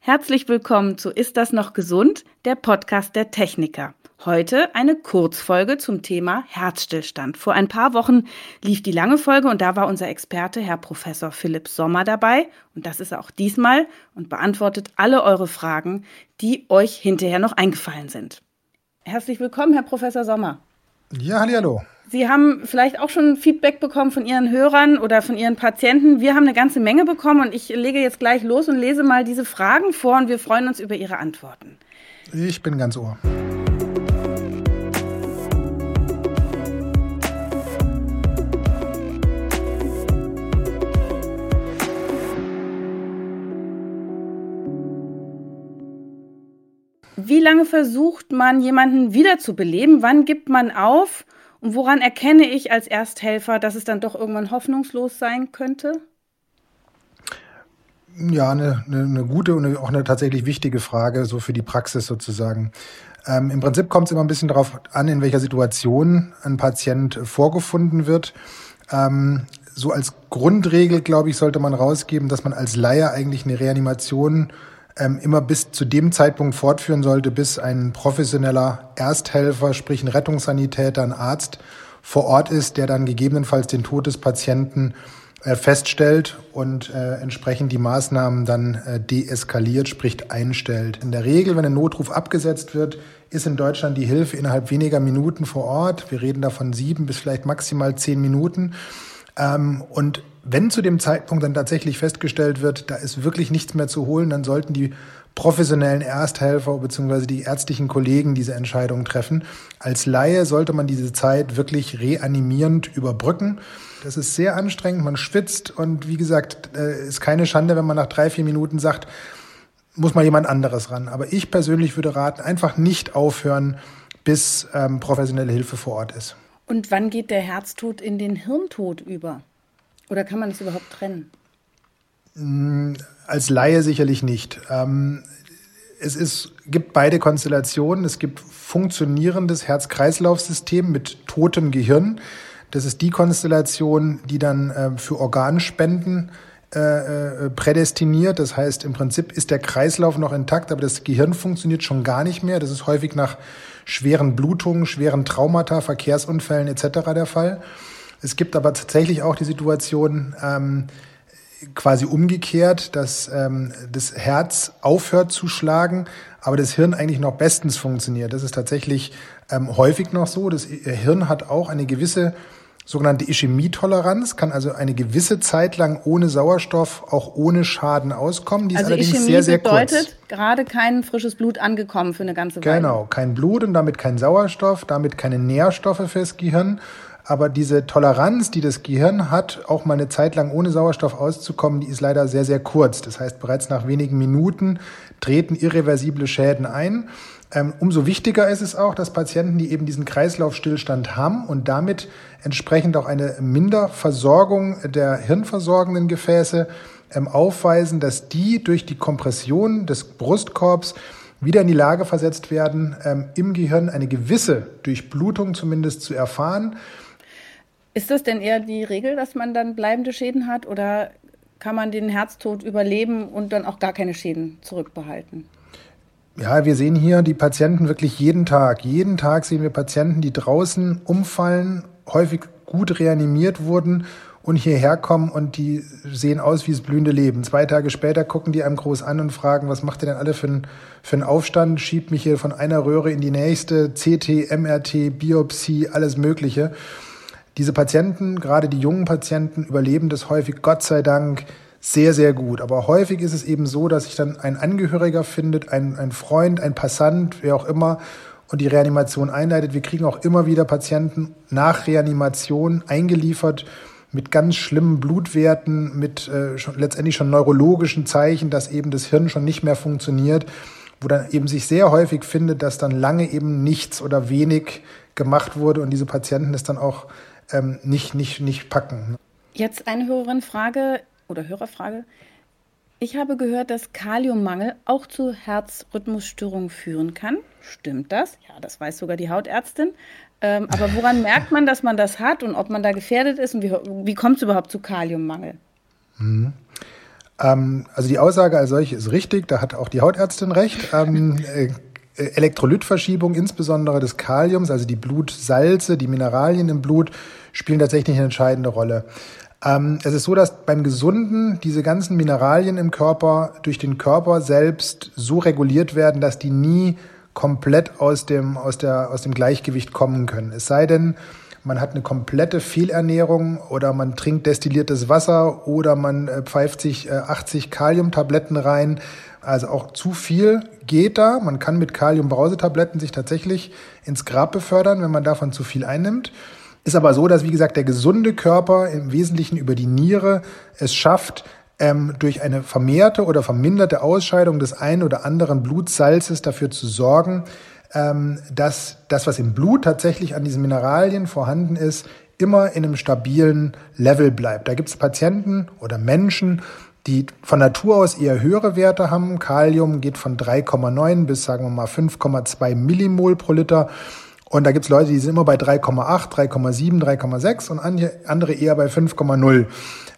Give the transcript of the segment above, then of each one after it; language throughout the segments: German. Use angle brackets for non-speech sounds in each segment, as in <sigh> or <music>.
Herzlich willkommen zu Ist das noch gesund? Der Podcast der Techniker. Heute eine Kurzfolge zum Thema Herzstillstand. Vor ein paar Wochen lief die lange Folge und da war unser Experte, Herr Professor Philipp Sommer, dabei. Und das ist er auch diesmal und beantwortet alle eure Fragen, die euch hinterher noch eingefallen sind. Herzlich willkommen, Herr Professor Sommer. Ja, hallo. Sie haben vielleicht auch schon Feedback bekommen von Ihren Hörern oder von Ihren Patienten. Wir haben eine ganze Menge bekommen und ich lege jetzt gleich los und lese mal diese Fragen vor und wir freuen uns über Ihre Antworten. Ich bin ganz ohr. Wie lange versucht man, jemanden wiederzubeleben? Wann gibt man auf? Und woran erkenne ich als Ersthelfer, dass es dann doch irgendwann hoffnungslos sein könnte? Ja, eine, eine, eine gute und auch eine tatsächlich wichtige Frage, so für die Praxis sozusagen. Ähm, Im Prinzip kommt es immer ein bisschen darauf an, in welcher Situation ein Patient vorgefunden wird. Ähm, so als Grundregel, glaube ich, sollte man rausgeben, dass man als Laie eigentlich eine Reanimation ähm, immer bis zu dem Zeitpunkt fortführen sollte, bis ein professioneller Ersthelfer, sprich ein Rettungssanitäter, ein Arzt vor Ort ist, der dann gegebenenfalls den Tod des Patienten äh, feststellt und äh, entsprechend die Maßnahmen dann äh, deeskaliert, sprich einstellt. In der Regel, wenn ein Notruf abgesetzt wird, ist in Deutschland die Hilfe innerhalb weniger Minuten vor Ort. Wir reden da von sieben bis vielleicht maximal zehn Minuten. Ähm, und wenn zu dem Zeitpunkt dann tatsächlich festgestellt wird, da ist wirklich nichts mehr zu holen, dann sollten die professionellen Ersthelfer bzw. die ärztlichen Kollegen diese Entscheidung treffen. Als Laie sollte man diese Zeit wirklich reanimierend überbrücken. Das ist sehr anstrengend, man schwitzt und wie gesagt, ist keine Schande, wenn man nach drei, vier Minuten sagt, muss mal jemand anderes ran. Aber ich persönlich würde raten, einfach nicht aufhören, bis ähm, professionelle Hilfe vor Ort ist. Und wann geht der Herztod in den Hirntod über? Oder kann man das überhaupt trennen? Mm, als Laie sicherlich nicht. Ähm, es ist, gibt beide Konstellationen. Es gibt funktionierendes Herz-Kreislauf-System mit totem Gehirn. Das ist die Konstellation, die dann äh, für Organspenden äh, äh, prädestiniert. Das heißt, im Prinzip ist der Kreislauf noch intakt, aber das Gehirn funktioniert schon gar nicht mehr. Das ist häufig nach schweren Blutungen, schweren Traumata, Verkehrsunfällen etc. der Fall. Es gibt aber tatsächlich auch die Situation, ähm, quasi umgekehrt, dass ähm, das Herz aufhört zu schlagen, aber das Hirn eigentlich noch bestens funktioniert. Das ist tatsächlich ähm, häufig noch so. Das Hirn hat auch eine gewisse sogenannte Ischämietoleranz, kann also eine gewisse Zeit lang ohne Sauerstoff, auch ohne Schaden auskommen. Die ist also allerdings Ischämie sehr, sehr bedeutet kurz. gerade kein frisches Blut angekommen für eine ganze Weile. Genau, kein Blut und damit kein Sauerstoff, damit keine Nährstoffe fürs Gehirn. Aber diese Toleranz, die das Gehirn hat, auch mal eine Zeit lang ohne Sauerstoff auszukommen, die ist leider sehr, sehr kurz. Das heißt, bereits nach wenigen Minuten treten irreversible Schäden ein. Ähm, umso wichtiger ist es auch, dass Patienten, die eben diesen Kreislaufstillstand haben und damit entsprechend auch eine Minderversorgung der hirnversorgenden Gefäße ähm, aufweisen, dass die durch die Kompression des Brustkorbs wieder in die Lage versetzt werden, ähm, im Gehirn eine gewisse Durchblutung zumindest zu erfahren ist das denn eher die Regel, dass man dann bleibende Schäden hat oder kann man den Herztod überleben und dann auch gar keine Schäden zurückbehalten? Ja, wir sehen hier die Patienten wirklich jeden Tag. Jeden Tag sehen wir Patienten, die draußen umfallen, häufig gut reanimiert wurden und hierher kommen und die sehen aus wie das blühende Leben. Zwei Tage später gucken die einem groß an und fragen, was macht ihr denn alle für einen, für einen Aufstand? Schiebt mich hier von einer Röhre in die nächste, CT, MRT, Biopsie, alles Mögliche. Diese Patienten, gerade die jungen Patienten, überleben das häufig, Gott sei Dank, sehr, sehr gut. Aber häufig ist es eben so, dass sich dann ein Angehöriger findet, ein, ein Freund, ein Passant, wer auch immer, und die Reanimation einleitet. Wir kriegen auch immer wieder Patienten nach Reanimation eingeliefert mit ganz schlimmen Blutwerten, mit äh, schon, letztendlich schon neurologischen Zeichen, dass eben das Hirn schon nicht mehr funktioniert, wo dann eben sich sehr häufig findet, dass dann lange eben nichts oder wenig gemacht wurde und diese Patienten es dann auch ähm, nicht, nicht, nicht packen. Jetzt eine Hörerin-Frage oder Hörerfrage. Ich habe gehört, dass Kaliummangel auch zu Herzrhythmusstörungen führen kann. Stimmt das? Ja, das weiß sogar die Hautärztin. Ähm, aber woran <laughs> merkt man, dass man das hat und ob man da gefährdet ist und wie, wie kommt es überhaupt zu Kaliummangel? Mhm. Ähm, also die Aussage als solche ist richtig, da hat auch die Hautärztin recht. Ähm, <laughs> äh, Elektrolytverschiebung, insbesondere des Kaliums, also die Blutsalze, die Mineralien im Blut, spielen tatsächlich eine entscheidende Rolle. Ähm, es ist so, dass beim Gesunden diese ganzen Mineralien im Körper durch den Körper selbst so reguliert werden, dass die nie komplett aus dem, aus, der, aus dem Gleichgewicht kommen können. Es sei denn, man hat eine komplette Fehlernährung oder man trinkt destilliertes Wasser oder man äh, pfeift sich 80 äh, Kaliumtabletten rein. Also auch zu viel geht da. Man kann mit Kaliumbrausetabletten sich tatsächlich ins Grab befördern, wenn man davon zu viel einnimmt. Ist aber so, dass, wie gesagt, der gesunde Körper im Wesentlichen über die Niere es schafft, ähm, durch eine vermehrte oder verminderte Ausscheidung des einen oder anderen Blutsalzes dafür zu sorgen, ähm, dass das, was im Blut tatsächlich an diesen Mineralien vorhanden ist, immer in einem stabilen Level bleibt. Da gibt es Patienten oder Menschen, die von Natur aus eher höhere Werte haben. Kalium geht von 3,9 bis sagen wir mal 5,2 Millimol pro Liter. Und da gibt es Leute, die sind immer bei 3,8, 3,7, 3,6 und andere eher bei 5,0.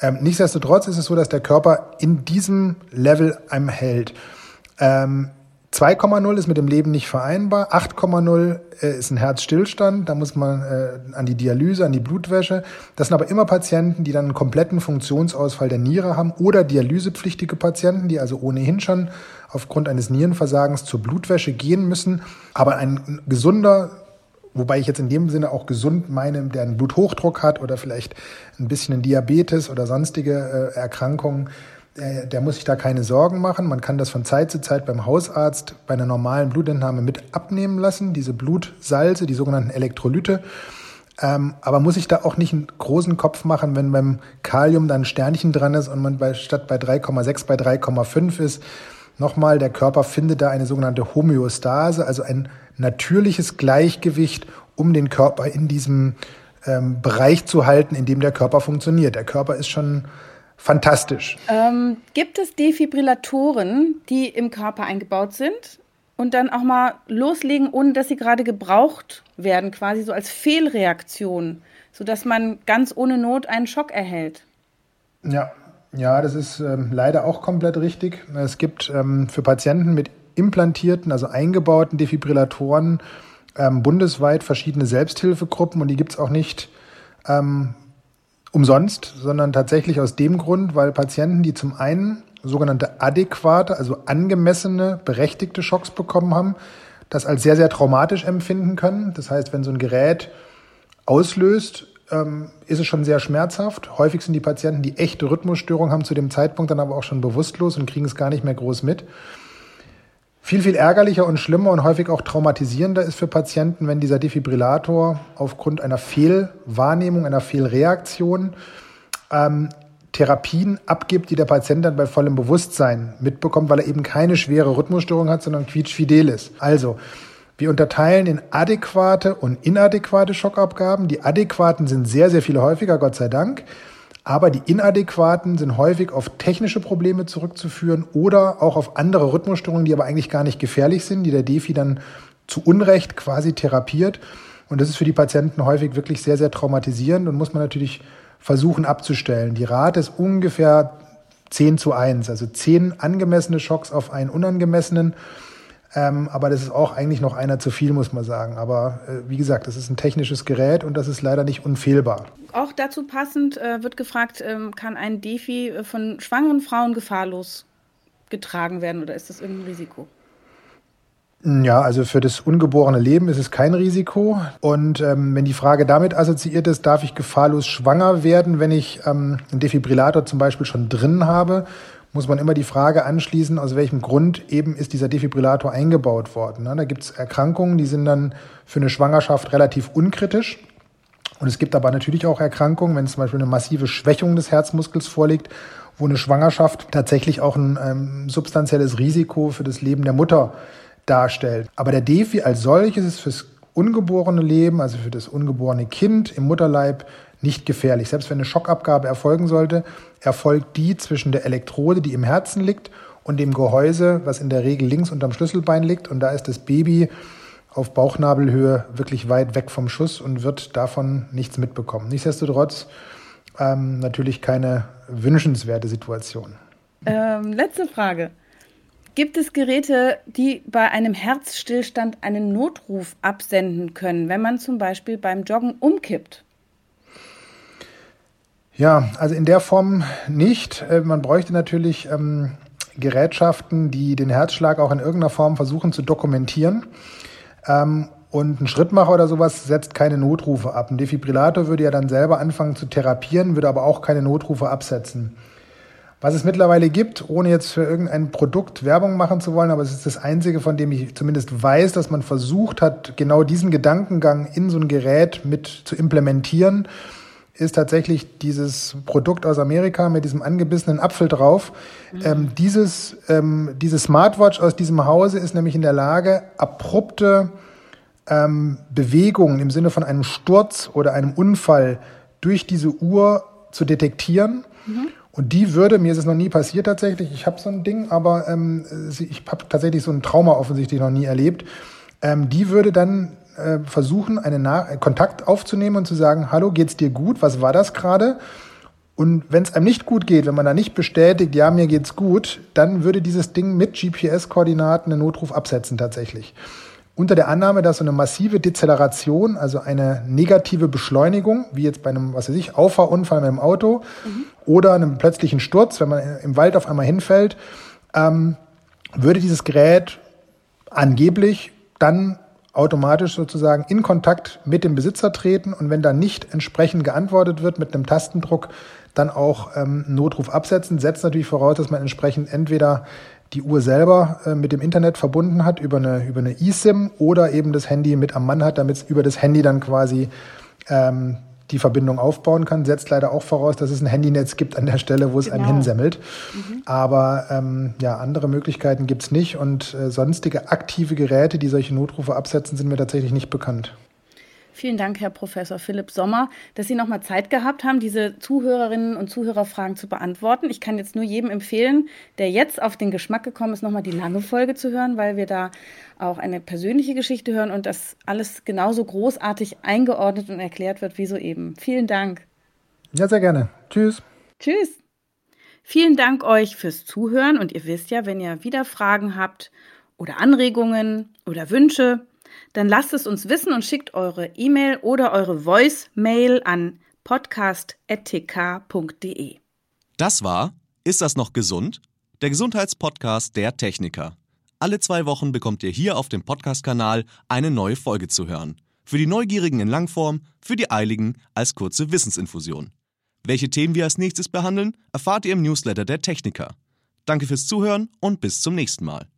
Ähm, nichtsdestotrotz ist es so, dass der Körper in diesem Level einem hält. Ähm, 2,0 ist mit dem Leben nicht vereinbar. 8,0 äh, ist ein Herzstillstand. Da muss man äh, an die Dialyse, an die Blutwäsche. Das sind aber immer Patienten, die dann einen kompletten Funktionsausfall der Niere haben oder dialysepflichtige Patienten, die also ohnehin schon aufgrund eines Nierenversagens zur Blutwäsche gehen müssen. Aber ein gesunder Wobei ich jetzt in dem Sinne auch gesund meine, der einen Bluthochdruck hat oder vielleicht ein bisschen einen Diabetes oder sonstige äh, Erkrankungen, der, der muss sich da keine Sorgen machen. Man kann das von Zeit zu Zeit beim Hausarzt bei einer normalen Blutentnahme mit abnehmen lassen, diese Blutsalze, die sogenannten Elektrolyte. Ähm, aber muss ich da auch nicht einen großen Kopf machen, wenn beim Kalium dann ein Sternchen dran ist und man bei, statt bei 3,6 bei 3,5 ist. Nochmal, der Körper findet da eine sogenannte Homöostase, also ein natürliches Gleichgewicht, um den Körper in diesem ähm, Bereich zu halten, in dem der Körper funktioniert. Der Körper ist schon fantastisch. Ähm, gibt es Defibrillatoren, die im Körper eingebaut sind und dann auch mal loslegen, ohne dass sie gerade gebraucht werden, quasi so als Fehlreaktion, sodass man ganz ohne Not einen Schock erhält? Ja, ja, das ist ähm, leider auch komplett richtig. Es gibt ähm, für Patienten mit implantierten, also eingebauten Defibrillatoren ähm, bundesweit verschiedene Selbsthilfegruppen und die gibt es auch nicht ähm, umsonst, sondern tatsächlich aus dem Grund, weil Patienten, die zum einen sogenannte adäquate, also angemessene, berechtigte Schocks bekommen haben, das als sehr, sehr traumatisch empfinden können. Das heißt, wenn so ein Gerät auslöst, ähm, ist es schon sehr schmerzhaft. Häufig sind die Patienten, die echte Rhythmusstörungen haben, zu dem Zeitpunkt dann aber auch schon bewusstlos und kriegen es gar nicht mehr groß mit. Viel, viel ärgerlicher und schlimmer und häufig auch traumatisierender ist für Patienten, wenn dieser Defibrillator aufgrund einer Fehlwahrnehmung, einer Fehlreaktion ähm, Therapien abgibt, die der Patient dann bei vollem Bewusstsein mitbekommt, weil er eben keine schwere Rhythmusstörung hat, sondern quietschfidel ist. Also, wir unterteilen in adäquate und inadäquate Schockabgaben. Die adäquaten sind sehr, sehr viel häufiger, Gott sei Dank. Aber die inadäquaten sind häufig auf technische Probleme zurückzuführen oder auch auf andere Rhythmusstörungen, die aber eigentlich gar nicht gefährlich sind, die der Defi dann zu Unrecht quasi therapiert. Und das ist für die Patienten häufig wirklich sehr, sehr traumatisierend und muss man natürlich versuchen abzustellen. Die Rate ist ungefähr 10 zu 1, also 10 angemessene Schocks auf einen unangemessenen. Ähm, aber das ist auch eigentlich noch einer zu viel, muss man sagen. Aber äh, wie gesagt, das ist ein technisches Gerät und das ist leider nicht unfehlbar. Auch dazu passend äh, wird gefragt, ähm, kann ein Defi äh, von schwangeren Frauen gefahrlos getragen werden oder ist das irgendein Risiko? Ja, also für das ungeborene Leben ist es kein Risiko. Und ähm, wenn die Frage damit assoziiert ist, darf ich gefahrlos schwanger werden, wenn ich ähm, einen Defibrillator zum Beispiel schon drin habe, muss man immer die Frage anschließen, aus welchem Grund eben ist dieser Defibrillator eingebaut worden. Da gibt es Erkrankungen, die sind dann für eine Schwangerschaft relativ unkritisch. Und es gibt aber natürlich auch Erkrankungen, wenn zum Beispiel eine massive Schwächung des Herzmuskels vorliegt, wo eine Schwangerschaft tatsächlich auch ein ähm, substanzielles Risiko für das Leben der Mutter darstellt. Aber der Defi als solches ist fürs ungeborene Leben, also für das ungeborene Kind im Mutterleib, nicht gefährlich. Selbst wenn eine Schockabgabe erfolgen sollte, erfolgt die zwischen der Elektrode, die im Herzen liegt, und dem Gehäuse, was in der Regel links unterm Schlüsselbein liegt. Und da ist das Baby auf Bauchnabelhöhe wirklich weit weg vom Schuss und wird davon nichts mitbekommen. Nichtsdestotrotz ähm, natürlich keine wünschenswerte Situation. Ähm, letzte Frage. Gibt es Geräte, die bei einem Herzstillstand einen Notruf absenden können, wenn man zum Beispiel beim Joggen umkippt? Ja, also in der Form nicht. Äh, man bräuchte natürlich ähm, Gerätschaften, die den Herzschlag auch in irgendeiner Form versuchen zu dokumentieren. Ähm, und ein Schrittmacher oder sowas setzt keine Notrufe ab. Ein Defibrillator würde ja dann selber anfangen zu therapieren, würde aber auch keine Notrufe absetzen. Was es mittlerweile gibt, ohne jetzt für irgendein Produkt Werbung machen zu wollen, aber es ist das einzige, von dem ich zumindest weiß, dass man versucht hat, genau diesen Gedankengang in so ein Gerät mit zu implementieren, ist tatsächlich dieses Produkt aus Amerika mit diesem angebissenen Apfel drauf. Mhm. Ähm, dieses, ähm, diese Smartwatch aus diesem Hause ist nämlich in der Lage, abrupte ähm, Bewegungen im Sinne von einem Sturz oder einem Unfall durch diese Uhr zu detektieren. Mhm. Und die würde, mir ist es noch nie passiert tatsächlich, ich habe so ein Ding, aber ähm, ich habe tatsächlich so ein Trauma offensichtlich noch nie erlebt. Ähm, die würde dann äh, versuchen, einen Na Kontakt aufzunehmen und zu sagen, hallo, geht's dir gut? Was war das gerade? Und wenn es einem nicht gut geht, wenn man da nicht bestätigt, ja, mir geht's gut, dann würde dieses Ding mit GPS-Koordinaten einen Notruf absetzen tatsächlich unter der Annahme, dass so eine massive Dezeleration, also eine negative Beschleunigung, wie jetzt bei einem, was weiß ich, Auffahrunfall mit dem Auto mhm. oder einem plötzlichen Sturz, wenn man im Wald auf einmal hinfällt, ähm, würde dieses Gerät angeblich dann automatisch sozusagen in Kontakt mit dem Besitzer treten und wenn da nicht entsprechend geantwortet wird mit einem Tastendruck, dann auch ähm, Notruf absetzen. Setzt natürlich voraus, dass man entsprechend entweder die Uhr selber äh, mit dem Internet verbunden hat über eine, über eine eSIM oder eben das Handy mit am Mann hat, damit es über das Handy dann quasi ähm, die Verbindung aufbauen kann. Setzt leider auch voraus, dass es ein Handynetz gibt an der Stelle, wo es genau. einen hinsemmelt. Mhm. Aber ähm, ja, andere Möglichkeiten gibt's nicht und äh, sonstige aktive Geräte, die solche Notrufe absetzen, sind mir tatsächlich nicht bekannt. Vielen Dank, Herr Professor Philipp Sommer, dass Sie nochmal Zeit gehabt haben, diese Zuhörerinnen und Zuhörerfragen zu beantworten. Ich kann jetzt nur jedem empfehlen, der jetzt auf den Geschmack gekommen ist, nochmal die lange Folge zu hören, weil wir da auch eine persönliche Geschichte hören und das alles genauso großartig eingeordnet und erklärt wird wie soeben. Vielen Dank. Ja, sehr gerne. Tschüss. Tschüss. Vielen Dank euch fürs Zuhören und ihr wisst ja, wenn ihr wieder Fragen habt oder Anregungen oder Wünsche, dann lasst es uns wissen und schickt eure E-Mail oder eure Voice-Mail an podcast.tk.de. Das war Ist das noch gesund? Der Gesundheitspodcast der Techniker. Alle zwei Wochen bekommt ihr hier auf dem Podcast-Kanal eine neue Folge zu hören. Für die Neugierigen in Langform, für die Eiligen als kurze Wissensinfusion. Welche Themen wir als nächstes behandeln, erfahrt ihr im Newsletter der Techniker. Danke fürs Zuhören und bis zum nächsten Mal.